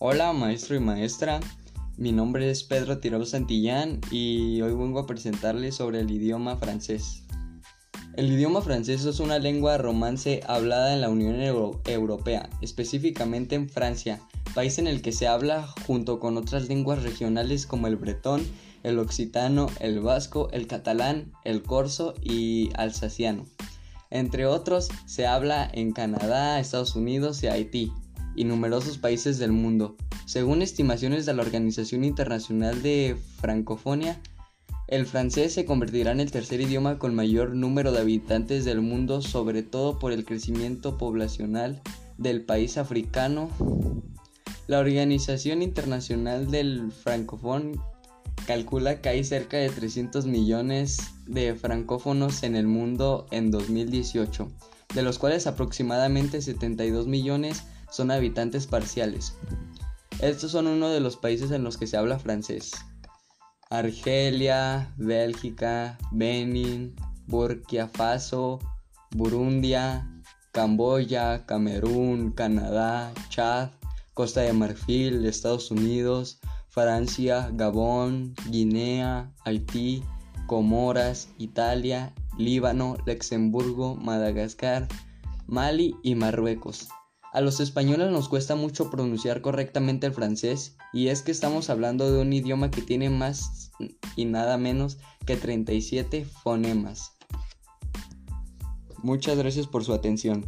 Hola maestro y maestra, mi nombre es Pedro Tirado Santillán y hoy vengo a presentarles sobre el idioma francés. El idioma francés es una lengua romance hablada en la Unión Europea, específicamente en Francia, país en el que se habla junto con otras lenguas regionales como el bretón, el occitano, el vasco, el catalán, el corso y alsaciano. Entre otros, se habla en Canadá, Estados Unidos y Haití y numerosos países del mundo. Según estimaciones de la Organización Internacional de Francofonía, el francés se convertirá en el tercer idioma con mayor número de habitantes del mundo, sobre todo por el crecimiento poblacional del país africano. La Organización Internacional del Francófono calcula que hay cerca de 300 millones de francófonos en el mundo en 2018, de los cuales aproximadamente 72 millones son habitantes parciales. Estos son uno de los países en los que se habla francés. Argelia, Bélgica, Benin, Burkina Faso, Burundia, Camboya, Camerún, Canadá, Chad, Costa de Marfil, Estados Unidos, Francia, Gabón, Guinea, Haití, Comoras, Italia, Líbano, Luxemburgo, Madagascar, Mali y Marruecos. A los españoles nos cuesta mucho pronunciar correctamente el francés y es que estamos hablando de un idioma que tiene más y nada menos que 37 fonemas. Muchas gracias por su atención.